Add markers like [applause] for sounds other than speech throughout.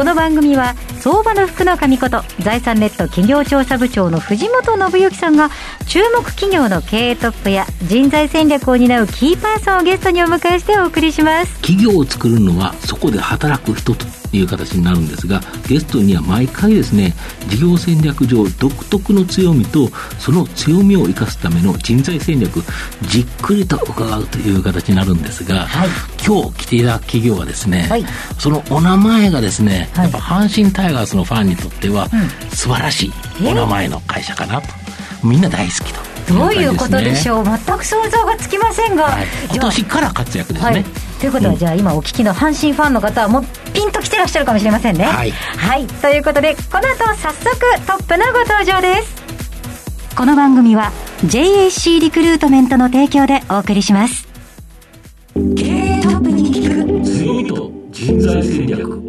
この番組は相場の福の神こと財産ネット企業調査部長の藤本信之さんが注目企業の経営トップや人材戦略を担うキーパーソンをゲストにお迎えしてお送りします。企業を作るのはそこで働く人と。いう形になるんですがゲストには毎回ですね事業戦略上独特の強みとその強みを生かすための人材戦略じっくりと伺うという形になるんですが、はい、今日来ていただく企業はですね、はい、そのお名前がですね、はい、やっぱ阪神タイガースのファンにとっては、素晴らしいお名前の会社かなと。みんな大好きと。どういうことでしょう、全く想像がつきませんが、はい、今年から活躍ですね。はい、ということは、うん、じゃあ今お聞きの阪神ファンの方はもうピンときてらっしゃるかもしれませんね。はい、はい、ということでこの後早速トップのご登場です。この番組は JAC リクルートメントの提供でお送りします。経営トップに聞く強みと人材戦略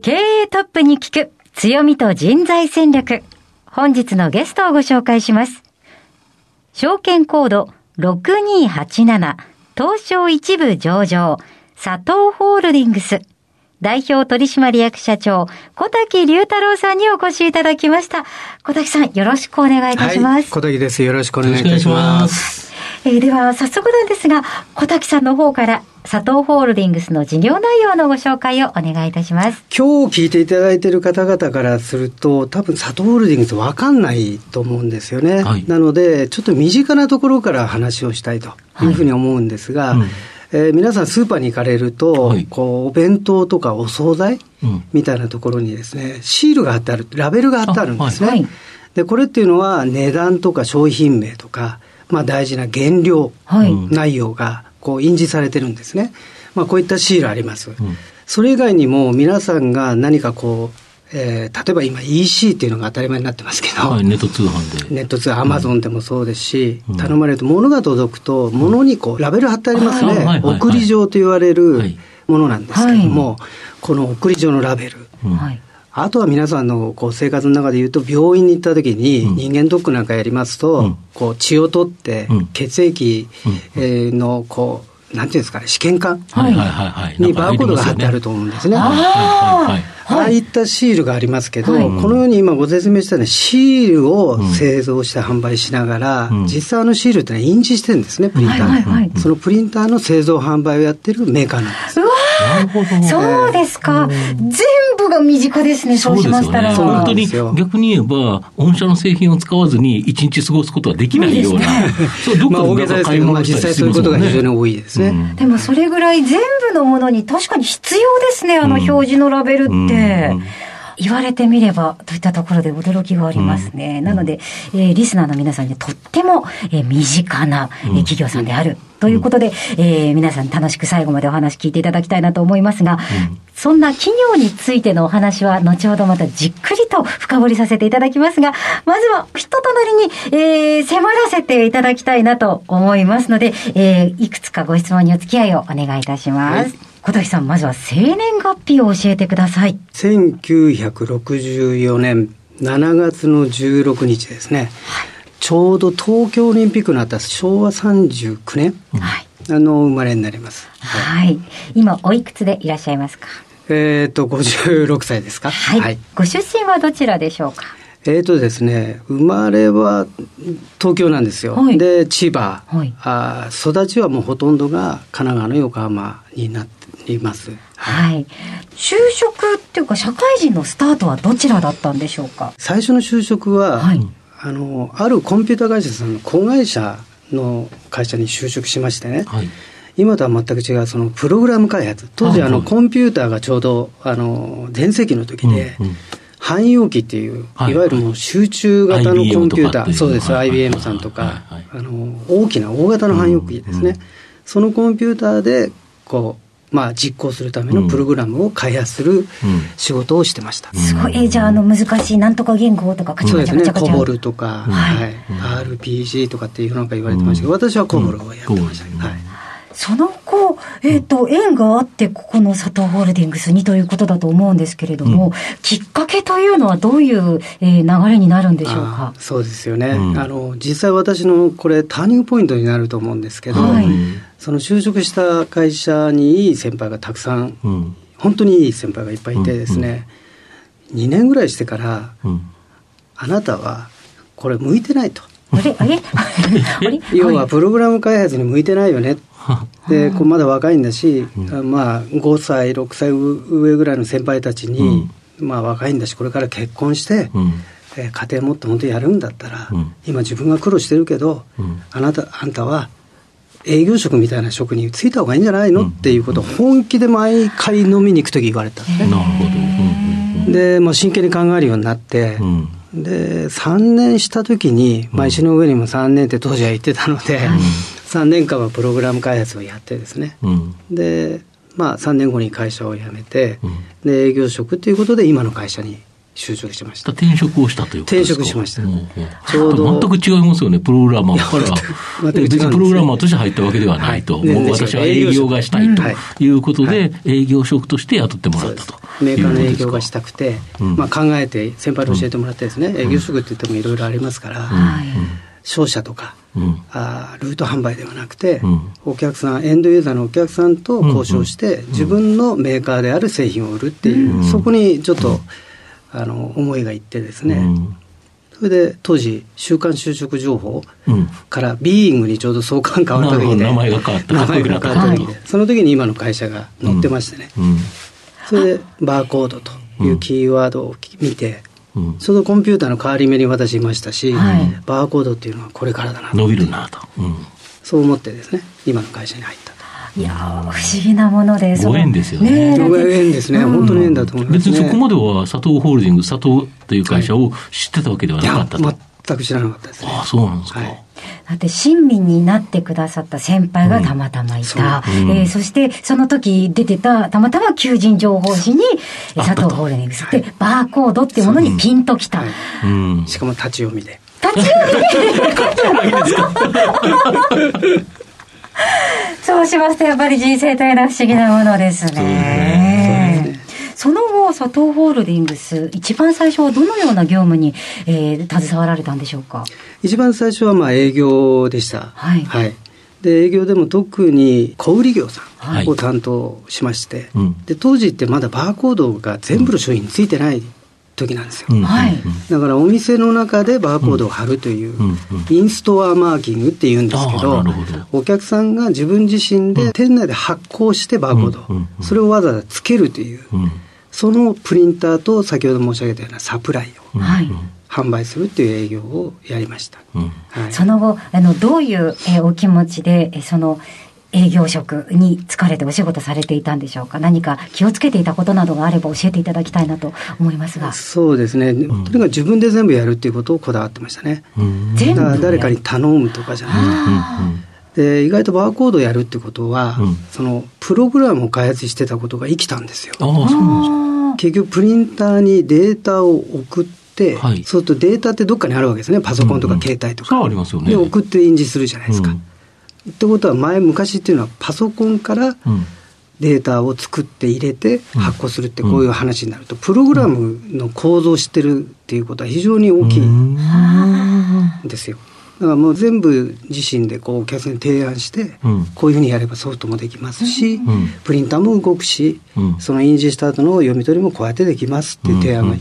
経営トップに聞く強みと人材戦略本日のゲストをご紹介します。証券コード6287東証一部上場佐藤ホールディングス代表取締役社長、小滝隆太郎さんにお越しいただきました。小滝さん、よろしくお願いいたします。はい、小滝です。よろしくお願いいたします。えー、では、早速なんですが、小滝さんの方から佐藤ホールディングスの事業内容のご紹介をお願いいたします。今日聞いていただいている方々からすると、多分佐藤ホールディングスわかんないと思うんですよね。はい、なので、ちょっと身近なところから話をしたいというふうに思うんですが、はいうんえー、皆さんスーパーに行かれると、はい、こう、お弁当とかお惣菜、うん、みたいなところにですね、シールが貼ってある、ラベルが貼ってあるんですね。はい、で、これっていうのは値段とか商品名とか、まあ大事な原料、内容がこう印字されてるんですね。まあこういったシールあります。うん、それ以外にも皆さんが何かこう、えー、例えば今 EC っていうのが当たり前になってますけど、はい、ネット通販で。ネット通販、アマゾンでもそうですし、うん、頼まれると物が届くと、物にこう、ラベル貼ってありますね。はい、送り状と言われるものなんですけども、はい、この送り状のラベル。はいあとは皆さんのこう生活の中で言うと、病院に行った時に人間ドックなんかやりますと、こう血を取って血液のこう、なんていうんですかね、試験管にバーコードが貼ってあると思うんですね。ああいったシールがありますけど、このように今ご説明したようにシールを製造して販売しながら、実際あのシールってのは印字してるんですね、プリンターで。そのプリンターの製造販売をやってるメーカーなんです。なるほど。そうですか。全部が身近ですね、そうしましたら。本当に、逆に言えば、御社の製品を使わずに一日過ごすことはできないような。そう、どっかで買い物実際そういうことが非常に多いですね。でもそれぐらい全部のものに確かに必要ですね、あの表示のラベルって。言われてみれば、といったところで驚きがありますね。うん、なので、えー、リスナーの皆さんにとっても、えー、身近な、えー、企業さんである。ということで、えー、皆さん楽しく最後までお話聞いていただきたいなと思いますが、うん、そんな企業についてのお話は後ほどまたじっくりと深掘りさせていただきますが、まずは人となりに、えー、迫らせていただきたいなと思いますので、えー、いくつかご質問にお付き合いをお願いいたします。はい小滝さん、まずは生年月日を教えてください。1964年7月の16日ですね。はい、ちょうど東京オリンピックのあった昭和39年、はい、あの生まれになります。はい。今おいくつでいらっしゃいますか？えっ、と56歳ですか？はい。はい、ご出身はどちらでしょうか？えーとですね、生まれは東京なんですよ、はい、で千葉、はい、あ、育ちはもうほとんどが神奈川の横浜になっています。はい、就職っていうか社会人のスタートはどちらだったんでしょうか？最初の就職は、はい、あのあるコンピュータ会社さんの子会社の会社に就職しましてね、はい、今とは全く違うそのプログラム開発。当時あのコンピューターがちょうどあの全盛期の時で、うんうん。汎用機っていう、いわゆるもう集中型のコンピューター、そうです、IBM さんとか、あの、大きな大型の汎用機ですね。そのコンピューターで、こう、まあ、実行するためのプログラムを開発する仕事をしてました。すごい。え、じゃあ、あの、難しいなんとか言語とか、カチカチカチカチそうですね。コボルとか、はい。RPG とかっていうなんか言われてましたけど、私はコボルをやってました。はい。その後、えっ、ー、と、縁があって、ここの佐藤ホールディングスにということだと思うんですけれども、うん、きっかけというのはどういう、えー、流れになるんでしょうか？そうですよね、うん、あの、実際私のこれ、ターニングポイントになると思うんですけど、はい、その就職した会社にいい先輩がたくさん、うん、本当にいい先輩がいっぱいいてですね、うん、2年ぐらいしてから、あなたはこれ向いてないと。あれ？あれ？[laughs] [laughs] 要はプログラム開発に向いてないよね [laughs] でこうまだ若いんだし、うん、まあ5歳6歳上ぐらいの先輩たちに、うん、まあ若いんだしこれから結婚して、うん、えー、家庭持って本当にやるんだったら、今自分が苦労してるけど、あなたあんたは営業職みたいな職に就いた方がいいんじゃないの、っていうことを本気で毎回飲みに行く時言われた。なるほど、でもう真剣に考えるようになって、で3年した時に、まあ、石の上にも3年って当時は言ってたので、うん、3年間はプログラム開発をやってですね、うん、で、まあ、3年後に会社を辞めて、うん、で営業職ということで今の会社に就職しました。転職をしたという転職しました、うんうん、ちょうど全く違いますよねプログラマーか。ら別にプログラマーとして入ったわけではないと、はい、もう私は営業がしたいとい。うことで、はい、営業職として雇ってもらったと。メーカーの営業がしたくて、まあ、考えて先輩に教えてもらってですね、営業職って言ってもいろいろありますから、商社とか、うん、あルート販売ではなくて、うん、お客さんエンドユーザーのお客さんと交渉して、うん、自分のメーカーである製品を売るっていう、そこにちょっと、あの思いがいってですね、それで当時「週刊就職情報」から「ビーイング」にちょうど相関変わった時で名前が変わった。名前が変わった時でその時に今の会社が載ってましてね、それでバーコードというキーワードを見て、うん、そのコンピューターの代わり目に私いましたし、はい、バーコードっていうのはこれからだな伸びるなと、うん、そう思ってですね今の会社に入ったいや不思議なものでご縁ですよね。ね縁ですね、うん、本当に縁だと思います、ね、別にそこまでは佐藤ホールディング佐藤という会社を知ってたわけではなかったと、はい、全く知らなかったです、ね、ああそうなんですか、はい。だって親身になってくださった先輩がたまたまいた。うん。そえー、そしてその時出てた、たまたま求人情報誌に佐藤ホールディングス。ってバーコードっていうものにピンときた。う。ん、しかも立ち読みで。立ち読み [laughs] そうしますとやっぱり人生というのは不思議なものですね。その後、佐藤ホールディングス、一番最初はどのような業務に、えー、携わられたんでしょうか？一番最初はまあ営業でした。はい。はい、で営業でも特に小売業さんを担当しまして、はい、で当時ってまだバーコードが全部の商品についてない時なんですよ、はい、だからお店の中でバーコードを貼るという、インストアマーキングっていうんですけどお客さんが自分自身で店内で発行してバーコード、それをわざわざつけるという、そのプリンターと先ほど申し上げたようなサプライを、販売するっていう営業をやりました、はい、その後あのどういう、えお気持ちでその営業職に疲れてお仕事されていたんでしょうか？何か気をつけていたことなどがあれば教えていただきたいなと思いますが。そうですね、とにかく自分で全部やるっていうことをこだわってましたね、全部。誰かに頼むとかじゃなくてで意外とバーコードやるってことは、うん、そのプログラムを開発してたことが生きたんですよ。あそうなんです結局プリンターにデータを送って、はい、そうするとデータってどっかにあるわけですね。パソコンとか携帯とか、うんうん、ありますよね。で送って印字するじゃないですか。うん。ってことは前昔っていうのはパソコンからデータを作って入れて発行するってこういう話になると、プログラムの構造を知ってるっていうことは非常に大きいんですよ。だからもう全部自身でこうお客さんに提案して、こういうふうにやればソフトもできますし、プリンターも動くし、その印字した後の読み取りもこうやってできますっていう提案が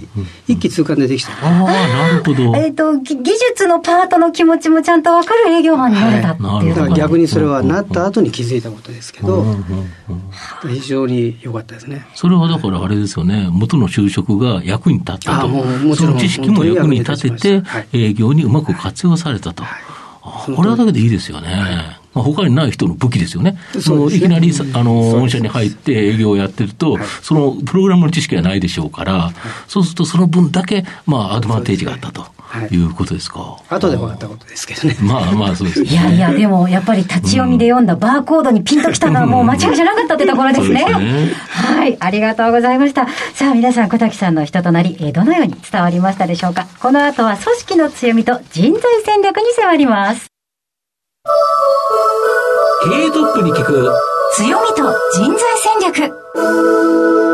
一気通貫でできた。ああ、なるほど。[laughs] えっ、と、技術のパートの気持ちもちゃんと分かる営業マンになれたっていう、はい、だから逆にそれはなった後に気づいたことですけど、非常に良かったですね。それはだからあれですよね、元の就職が役に立ったと。ももちろん。その知識も役に立てて、営業にうまく活用されたと。これはだけでいいですよね。まあ、他にない人の武器ですよね。そのいきなりあの御社に入って営業をやってると、そのプログラムの知識はないでしょうから、そうするとその分だけ、まあ、アドバンテージがあったと。いうことですか？後で分かったことですけどね。[laughs] まあまあそうです、ね、いやいや、でもやっぱり立ち読みで読んだバーコードにピンときたのはもう間違いじゃなかったってところですね。すねはい、ありがとうございました。さあ皆さん、小滝さんの人となり、えどのように伝わりましたでしょうか？この後は組織の強みと人材戦略に迫ります。経営トップに聞く強みと人材戦略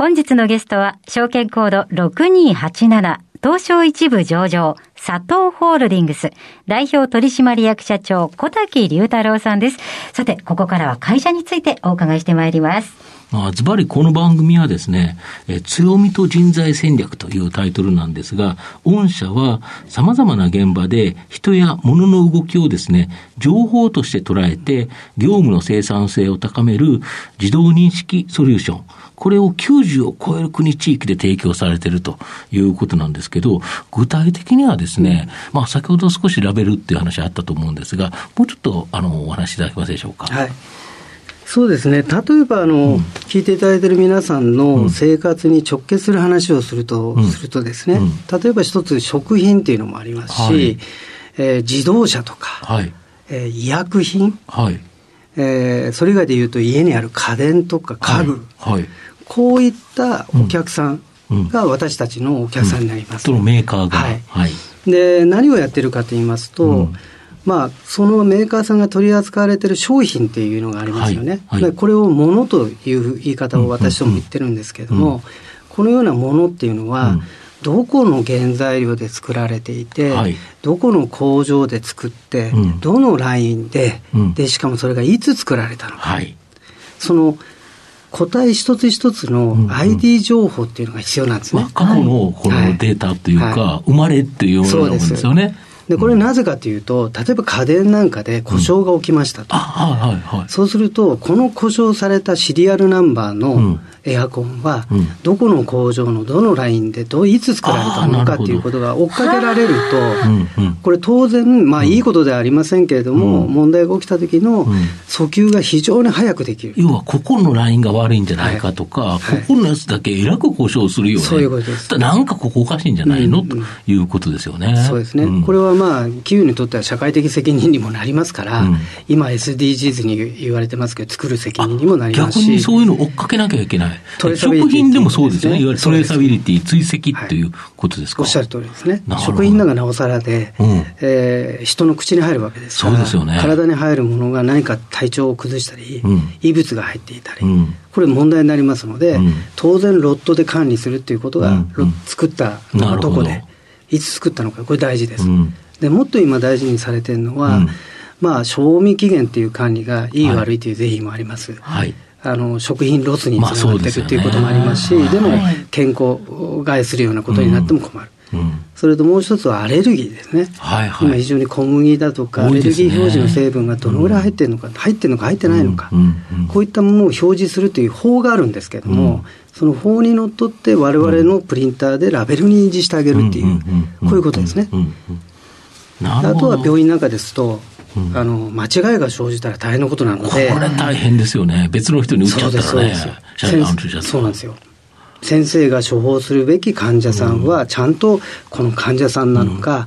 本日のゲストは証券コード6287東証一部上場、佐藤ホールディングス、代表取締役社長、小滝隆太郎さんです。さて、ここからは会社についてお伺いしてまいります。まあ、ズバリこの番組はですね、え強みと人材戦略というタイトルなんですが、御社は様々な現場で人や物の動きをですね、情報として捉えて、業務の生産性を高める自動認識ソリューション、これを90を超える国地域で提供されているということなんですけど、具体的にはですね、まあ先ほど少しラベルっていう話あったと思うんですが、もうちょっとあのお話しいただけますでしょうか？はい。そうですね、例えばあの、うん、聞いていただいている皆さんの生活に直結する話をすると、うん、するとですね、うん、例えば一つ、食品っていうのもありますし、はい、えー、自動車とか、はい、えー、医薬品、はい。えー、それ以外でいうと、家にある家電とか家具、はい、こういったお客さんが私たちのお客さんになります。そのメーカーが、はい、はい、で何をやってるかと言いますと、まあ、そのメーカーさんが取り扱われている商品っていうのがありますよね。はい。はい、これをものという言い方を私ども言ってるんですけれども、うん。うん、このようなものっていうのは、うん、どこの原材料で作られていて、はい、どこの工場で作って、どのラインで,、で、しかもそれがいつ作られたのか。その個体一つ一つの ID 情報っていうのが必要なんですね。過去のこのデータっていうか、生まれっていうようなもんですよね。で、これなぜかというと、例えば家電なんかで故障が起きましたと。そうすると、この故障されたシリアルナンバーのエアコンは、どこの工場のどのラインでどいつ作られたのかということが追っかけられると、これ当然、まあいいことではありませんけれども、問題が起きた時の訴求が非常に早くできる。要は、ここのラインが悪いんじゃないかとか、ここのやつだけえらく故障するよね。そういうことです。なんかここおかしいんじゃないの、ということですよね。そうですね。これはまあ、企業にとっては社会的責任にもなりますから、うん、今 SDGs に言われてますけど、作る責任にもなりますし。逆にそういうのを追っかけなきゃいけない。食品でもそうですよね。いわゆるトレーサビリティ、追跡っていうことですか、はい、おっしゃる通りですね。食品なんかなおさらで、うん、えー、人の口に入るわけですから、そうですよね、体に入るものが何か体調を崩したり、うん、異物が入っていたり、これ問題になりますので、当然ロットで管理するっていうことが、作ったどこで、いつ作ったのか、これ大事です。でもっと今大事にされてるのは、うん、まあ、賞味期限っていう管理がいい、悪いという是非もあります。はい、あの食品ロスにつながっていくっていうこともありますし、でも健康害するようなことになっても困る。うん、それともう一つはアレルギーですね、はいはい、今非常に小麦だとか、アレルギー表示の成分がどのぐらい入ってるのか、入ってるのか入ってないのか、こういったものを表示するという法があるんですけれども、その法にのっとってわれわれのプリンターでラベルに印字してあげるっていう、こういうことですね。あとは病院なんかですと、うん、あの間違いが生じたら大変なことなので、これ大変ですよね、別の人に打っちゃったら。ね、そうなんですよ。先生が処方するべき患者さんは、ちゃんとこの患者さんなのか、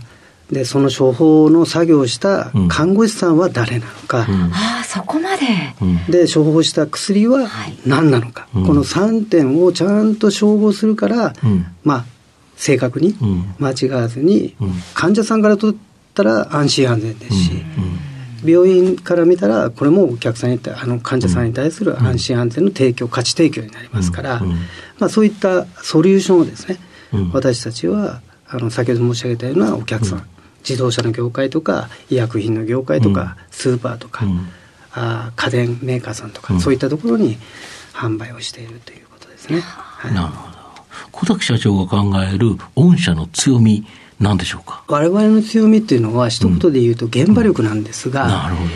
うん、でその処方の作業をした看護師さんは誰なのか、うん、ああそこまで、で処方した薬は何なのか、はい、この3点をちゃんと照合するから、まあ正確に間違わずに、患者さんからとったら安心安全ですし、病院から見たらこれもお客さんにあの患者さんに対する安心安全の提供価値提供になりますから、まあ、そういったソリューションをですね、私たちはあの先ほど申し上げたようなお客さん、自動車の業界とか医薬品の業界とか、スーパーとか、あ家電メーカーさんとか、そういったところに販売をしているということですね。はい、なるほど。小崎社長が考える御社の強み何でしょうか？我々の強みっていうのは一言で言うと現場力なんですが、うん、なるほど。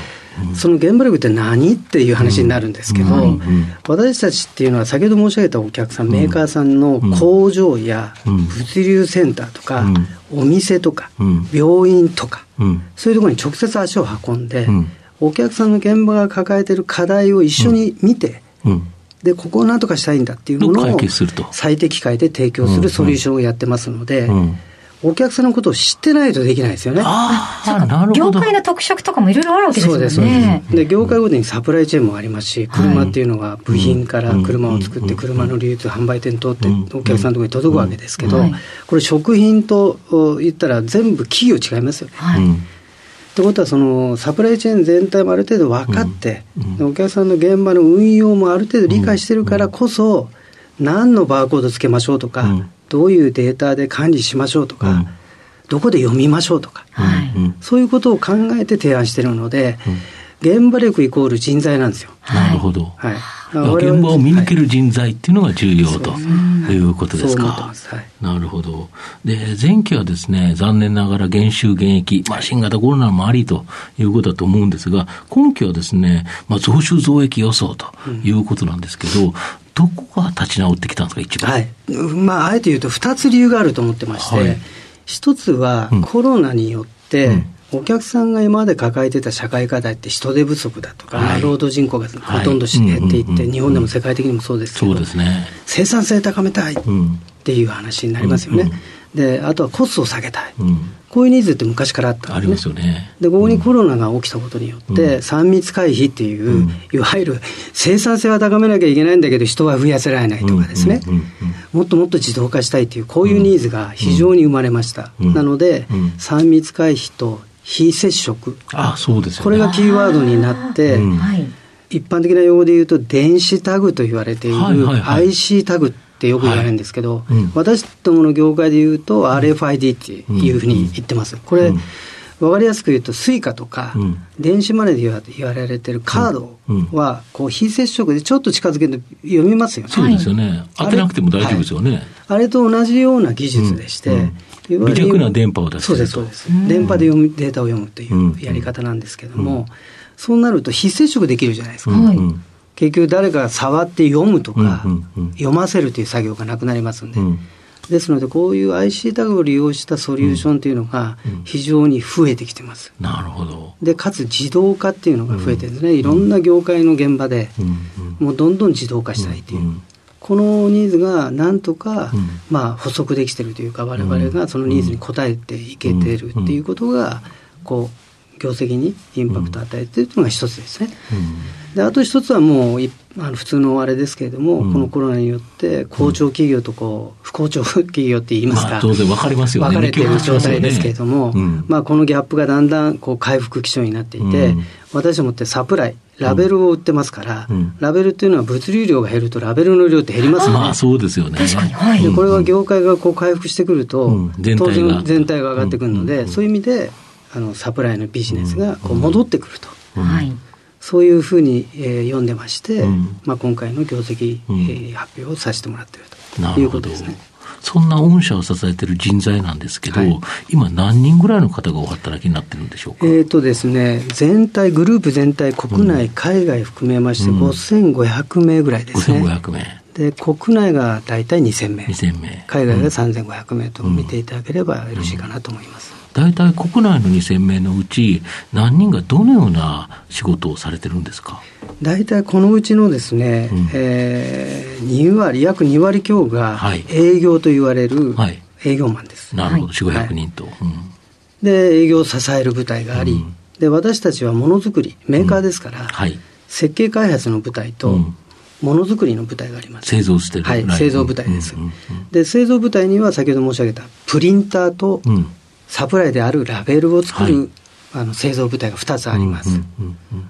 その現場力って何っていう話になるんですけど、私たちっていうのは先ほど申し上げたお客さん、メーカーさんの工場や物流センターとか、お店とか、病院とか、そういうところに直接足を運んで、お客さんの現場が抱えている課題を一緒に見て、でここをなんとかしたいんだっていうものを最適解で提供するソリューションをやってますので、お客さんのことを知ってないとできないですよね。ああ、なるほど。業界の特色とかもいろいろあるわけですよね。そうです。で、業界ごとにサプライチェーンもありますし、車っていうのは部品から車を作って、車の流通、販売店通って、お客さんのところに届くわけですけど、これ食品と言ったら全部企業違いますよね。はい。ってことはそのサプライチェーン全体もある程度分かって、うん、お客さんの現場の運用もある程度理解してるからこそ、何のバーコードつけましょうとか、どういうデータで管理しましょうとか、どこで読みましょうとか、はい、そういうことを考えて提案してるので、現場力イコール人材なんですよ。なるほど。はい。現場を見抜ける人材っていうのが重要ということですか。はい、なるほど。で、前期はですね、残念ながら減収減益、まあ、新型コロナもありということだと思うんですが、今期はですね、まあ、増収増益予想ということなんですけど、どこが立ち直ってきたんですか、一番。はい。まあ、あえて言うと、二つ理由があると思ってまして、はい、一つはコロナによって、うん。お客さんが今まで抱えてた社会課題って人手不足だとか、はい、労働人口がほとんど減っていって、日本でも世界的にもそうですけど、そうですね、生産性高めたいっていう話になりますよね。であとはコストを下げたい、うん、こういうニーズって昔からあったんですね。ありますよね。で、ここにコロナが起きたことによって、3密回避っていう、いわゆる生産性は高めなきゃいけないんだけど、人は増やせられないとかですね、もっともっと自動化したいっていう、こういうニーズが非常に生まれました。なので、3密回避と非接触。あそうです、ね、これがキーワードになって、一般的な用語で言うと、電子タグと言われている IC タグってよく言われるんですけど、はいうん、私どもの業界で言うと RFID っていうふうに言ってます。これ、うん。分かりやすく言うと、スイカとか、電子マネーで言われてるカードは、こう非接触でちょっと近づけると読みますよね。そうですよね。当てなくても大丈夫ですよね。はい、あれと同じような技術でして、微弱な電波を出すそうです、そうです。電波で読むデータを読むというやり方なんですけども、そうなると非接触できるじゃないですか。結局誰かが触って読むとか、読ませるという作業がなくなりますんで。ですので、こういう IC タグを利用したソリューションというのが非常に増えてきてます。なるほど。で、かつ自動化っていうのが増えてですね、いろんな業界の現場で、もうどんどん自動化したいという。このニーズがなんとか、まあ、補足できてるというか、我々がそのニーズに応えていけてるっていうことが、こう、業績にインパクトを与えているというのが一つですね。であと一つはもうあの普通のあれですけれども、うん、このコロナによって好調企業とこう不好調企業って言いますか、まあ、当然分かりますよね。分かれている状態ですけれども、ねうん、まあ、このギャップがだんだんこう回復基調になっていて、うん、私どもってサプライラベルを売ってますから、ラベルっていうのは物流量が減るとラベルの量って減りますよね。まあそうですよね。確かに。はい、でこれは業界がこう回復してくると、当然全体が上がってくるので、そういう意味であのサプライのビジネスがこう戻ってくると。はい。そういうふうに、えー、読んでまして、うん、まあ、今回の業績、うん、えー、発表をさせてもらっているということですね。そんな御社を支えている人材なんですけど、はい、今、何人ぐらいの方がお働きになってるんでしょうか？えっ、ー、とですね、全体、グループ全体、国内、うん、海外含めまして、5500名ぐらいですね。5500名。で国内が大体2000名、2000名。海外が3500名と見ていただければよろしいかなと思います。大体国内の2000名のうち、何人がどのような仕事をされてるんですか？大体このうちのですね、うん、えー、2割、約2割強が営業と言われる営業マンです。はい、なるほど、4、500人と、はい。うん、で、営業を支える部隊があり、うん、で私たちはものづくり、メーカーですから、はい、設計開発の部隊と、ものづくりの部隊があります。製造してる。はい、製造部隊です。で、製造部隊には先ほど申し上げたプリンターとサプライであるラベルを作る、はい、あの製造部隊が2つあります。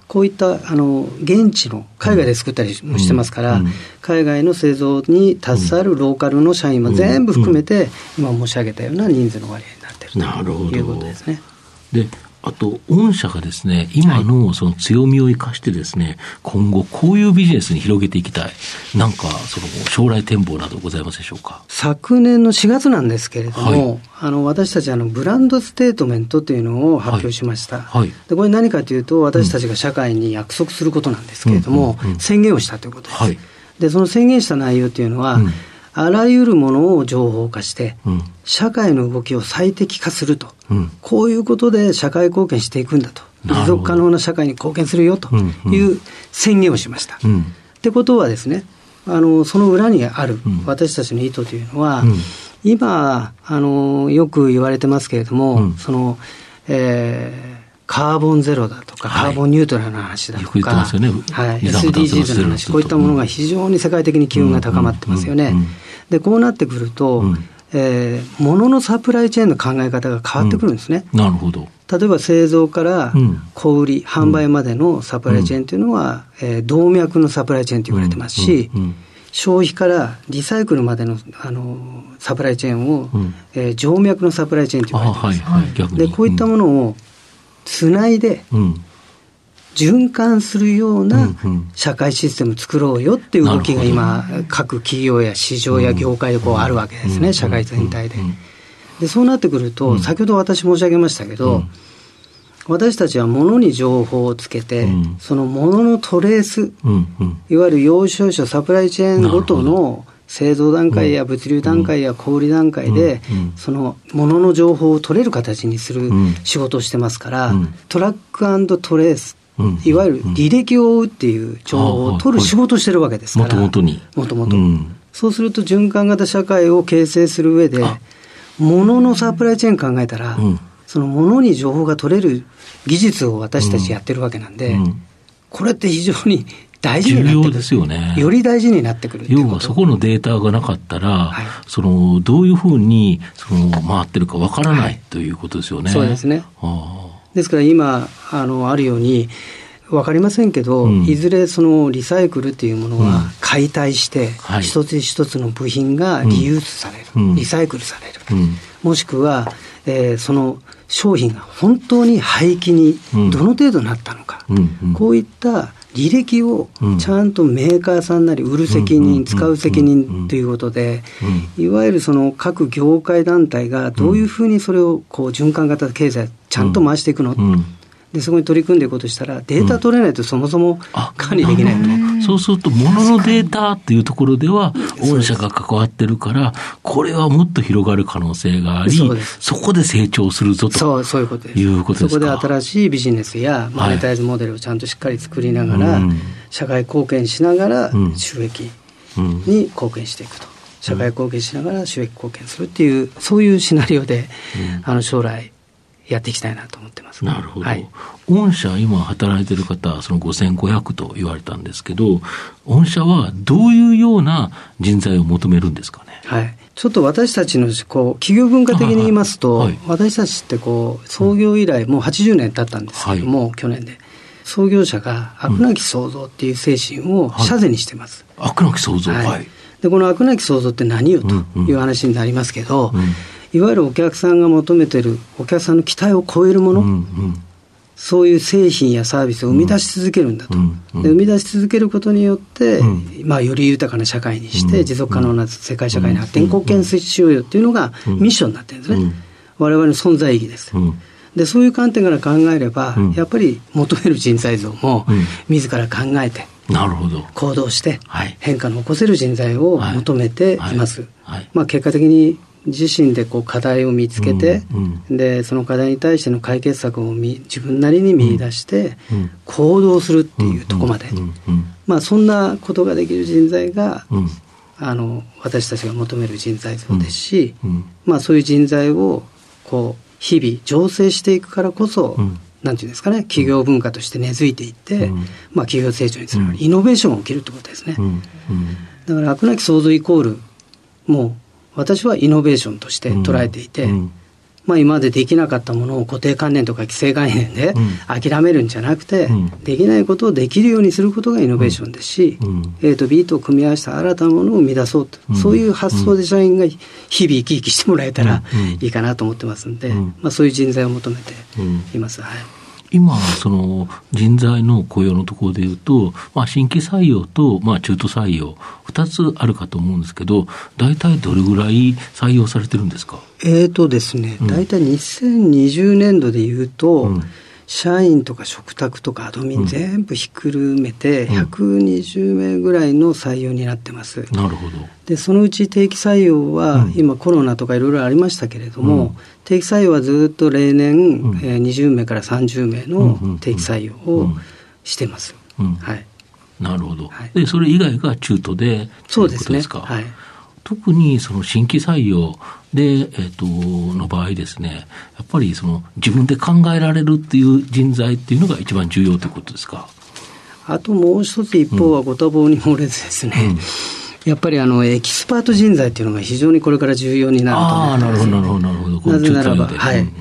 こういったあの現地の海外で作ったりもしてますから、海外の製造に携わるローカルの社員も全部含めて、今申し上げたような人数の割合になっているということですね。であと、御社がですね、今のその強みを生かしてですね、今後こういうビジネスに広げていきたい。なんか、その将来展望などございますでしょうか？昨年の4月なんですけれども、はい、あの、私たちあの、ブランドステートメントというのを発表しました。はい、で、これ何かというと、私たちが社会に約束することなんですけれども、宣言をしたということです。はい、で、その宣言した内容というのは、うんあらゆるものを情報化して、うん、社会の動きを最適化すると、うん、こういうことで社会貢献していくんだと、持続可能な社会に貢献するよという宣言をしました。うん、ってことはですね、あのその裏にある私たちの意図というのは、今あの、よく言われてますけれども、その、えーカーボンゼロだとか、カーボンニュートラルな話だとか、はい、ね。はい、SDGs の話、こういったものが非常に世界的に機運が高まってますよね。で、こうなってくると、うん、えー、物のサプライチェーンの考え方が変わってくるんですね。うん、なるほど。例えば製造から小売り、販売までのサプライチェーンというのは、えー、動脈のサプライチェーンと言われてますし、消費からリサイクルまでのあのサプライチェーンを、うん、えー、静脈のサプライチェーンと言われてます。はいはい、でこういったものをつないで、循環するような社会システムを作ろうよっていう動きが今、各企業や市場や業界でこうあるわけですね、社会全体で。でそうなってくると、先ほど私申し上げましたけど、私たちは物に情報をつけて、うん、その物のトレース、うん。うん、いわゆる要所要所サプライチェーンごとの製造段階や物流段階や小売段階で、その物の情報を取れる形にする仕事をしてますから、トラックトレース、いわゆる履歴を追うっていう情報を取る仕事をしてるわけですから。もともとに。もともと。そうすると循環型社会を形成する上で、物のサプライチェーン考えたら、その物に情報が取れる技術を私たちやってるわけなんで、うん、これって非常に大事になってくる。ですよね。より大事になってくる要はそこのデータがなかったら、はい、そのどういうふうにその回ってるかわからない、はい、ということですよね。そうですね。ですから今あのあるように。分かりませんけど、うん、いずれそのリサイクルっていうものは解体して、うん一つ一つの部品がリユースされる、うん、リサイクルされる、もしくは、えー、その商品が本当に廃棄にどの程度なったのか、うん。こういった履歴をちゃんとメーカーさんなり売る責任、使う責任ということで、いわゆるその各業界団体がどういうふうにそれをこう循環型経済ちゃんと回していくの、でそこに取り組んでいこうとしたら、データ取れないとそもそも管理できないと。うん、そうすると、もののデータっていうところでは、御社が関わってるから、これはもっと広がる可能性があり、そこで成長するぞと。そうそういうことです。いうことですそこで新しいビジネスやマネタイズモデルをちゃんとしっかり作りながら、はい、社会貢献しながら収益に貢献していくと。社会貢献しながら収益貢献するっていう、そういうシナリオで、あの将来、やっていきたいなと思ってます。なるほど。はい、御社、今働いてる方、その5500と言われたんですけど、御社はどういうような人材を求めるんですかね？はい。ちょっと私たちのこう企業文化的に言いますと、はい、私たちってこう創業以来もう80年経ったんですけども、はい、去年で。創業者が飽くなき創造っていう精神を社是にしてます。飽くなき創造、はい。で、この飽くなき創造って何よという話になりますけど、うんうんいわゆるお客さんが求めてるお客さんの期待を超えるもの、うんうん、そういう製品やサービスを生み出し続けるんだと、うんうん、で生み出し続けることによって、うん、まあ、より豊かな社会にして、持続可能な世界社会に発展貢献しようよっていうのがミッションになってるんですね、我々の存在意義です。でそういう観点から考えれば、やっぱり求める人材像も、自ら考えて、なるほど。行動して、変化の起こせる人材を求めています。まあ、結果的に自身でこう課題を見つけて、うんうん、でその課題に対しての解決策を自分なりに見出して、行動するっていうとこまで、まあ、そんなことができる人材が、あの私たちが求める人材像ですし、まあ、そういう人材をこう日々醸成していくからこそ、なんていうんですかね、企業文化として根付いていって、まあ、企業成長につながる、イノベーションが起きるってことですね。だから、飽くなき創造イコール、もう私はイノベーションとして捉えていて、うん、まあ、今までできなかったものを固定観念とか既成概念で諦めるんじゃなくて、うん、できないことをできるようにすることがイノベーションですし、うん、A と B と組み合わせた新たなものを生み出そうと、そういう発想で社員が日々生き生きしてもらえたらいいかなと思ってますんで、まあ、そういう人材を求めています。はい今、その人材の雇用のところでいうと、まあ、新規採用と、まあ、中途採用、2つあるかと思うんですけど、大体どれぐらい採用されてるんですか？えーとですね、大体2020年度でいうと、うん社員とか食卓とかアドミン全部ひっくるめて120名ぐらいの採用になってます。なるほど。で、そのうち定期採用は、今コロナとかいろいろありましたけれども、定期採用はずっと例年、えー、20名から30名の定期採用をしてます。はい。なるほど。で、それ以外が中途で、そうですね。はい。特にその新規採用で、えーと、の場合ですね、やっぱりその自分で考えられるっていう人材っていうのが一番重要ということですか？あともう一つ一方はご多忙に漏れずですね、うんうんやっぱりあのエキスパート人材っていうのが非常にこれから重要になると思います。なるほど、なるほど、なるほど。なぜならば、はい。うんうん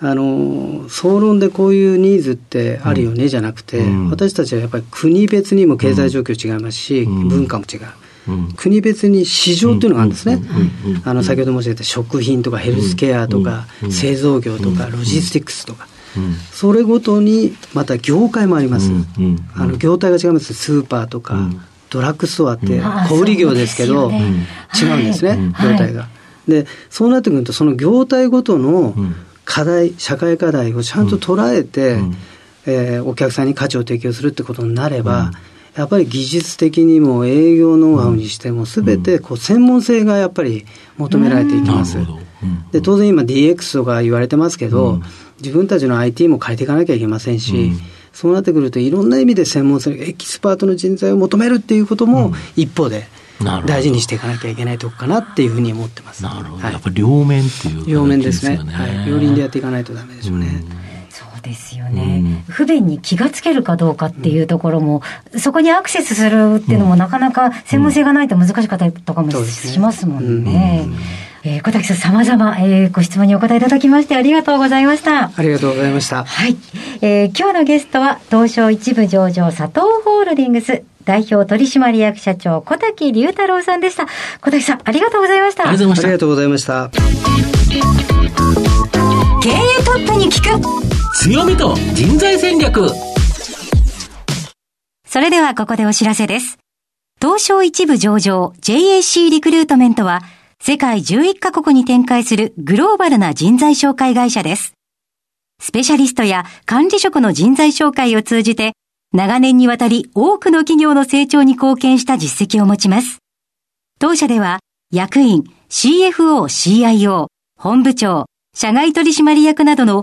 あの総論でこういうニーズってあるよねじゃなくて、うん、私たちはやっぱり国別にも経済状況違いますし、うん、文化も違う。うん、国別に市場っていうのがあるんですね、あの先ほど申し上げた食品とかヘルスケアとか、製造業とか、ロジスティックスとか、それごとにまた業界もあります、あの業態が違います。スーパーとか、ドラッグストアって小売業ですけど、違うんですね、業態が。でそうなってくるとその業態ごとの課題、社会課題をちゃんと捉えて、えー、お客さんに価値を提供するってことになれば、やっぱり技術的にも営業ノウハウにしても、すべてこう専門性がやっぱり求められていきます。で当然今 DX とか言われてますけど、自分たちの IT も変えていかなきゃいけませんし、そうなってくるといろんな意味で専門性、エキスパートの人材を求めるっていうことも一方で、大事にしていかなきゃいけないとこかなっていうふうに思ってます。なるほど。はい、やっぱり両面っていう、ね、両面ですね。はい。両輪でやっていかないとダメでしょうね。そうですよね、不便に気がつけるかどうかっていうところも、そこにアクセスするっていうのも、なかなか専門性がないと難しかったりとかもしますもんね。えー、小滝さん、様々、えー、ご質問にお答えいただきましてありがとうございました。ありがとうございました。はい。えー、今日のゲストは、東証一部上場佐藤ホールディングス代表取締役社長小滝隆太郎さんでした。小滝さん、ありがとうございました。ありがとうございました。経営トップに聞く強みと人材戦略それではここでお知らせです。東証一部上場 JAC リクルートメントは世界11カ国に展開するグローバルな人材紹介会社です。スペシャリストや管理職の人材紹介を通じて、長年にわたり多くの企業の成長に貢献した実績を持ちます。当社では、役員、CFO、CIO、本部長、社外取締役などの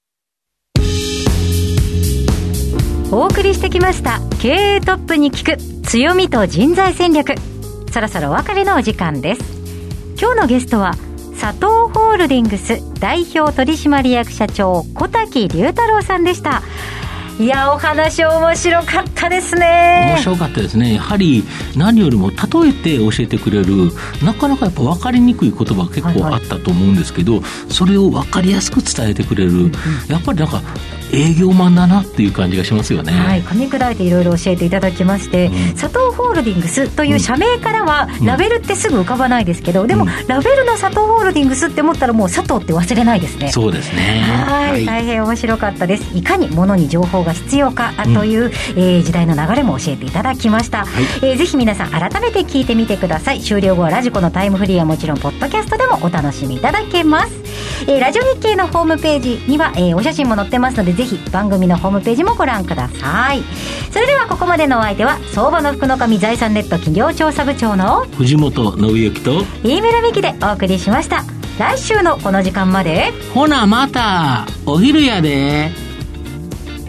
お送りしてきました。経営トップに聞く。強みと人材戦略。そろそろお別れのお時間です。今日のゲストは佐藤ホールディングス代表取締役社長小滝龍太郎さんでした。いやお話面白かったですね。面白かったですね。やはり何よりも例えて教えてくれるなかなかやっぱ分かりにくい言葉結構あったと思うんですけど、はいはい、それを分かりやすく伝えてくれる、うんうん、やっぱりなんか営業マンだなっていう感じがしますよね。はい、噛み砕いていろいろ教えていただきまして、うん、佐藤ホールディングスという社名からは、ラベルってすぐ浮かばないですけど、でも、ラベルの佐藤ホールディングスって思ったらもう佐藤って忘れないですね。そうですね。はい、大変面白かったです。いかに物に情報が必要かという、うん、えー、時代の流れも教えていただきました。はい、えー、ぜひ皆さん改めて聞いてみてください。終了後はラジコのタイムフリーはもちろん、ポッドキャストでもお楽しみいただけます。えー、ラジオ日経のホームページには、えー、お写真も載ってますので、ぜひ番組のホームページもご覧くださいそれではここまでのお相手は相場の福の神財産ネット企業調査部長の藤本信之と飯村美希でお送りしました来週のこの時間までほなまたお昼やで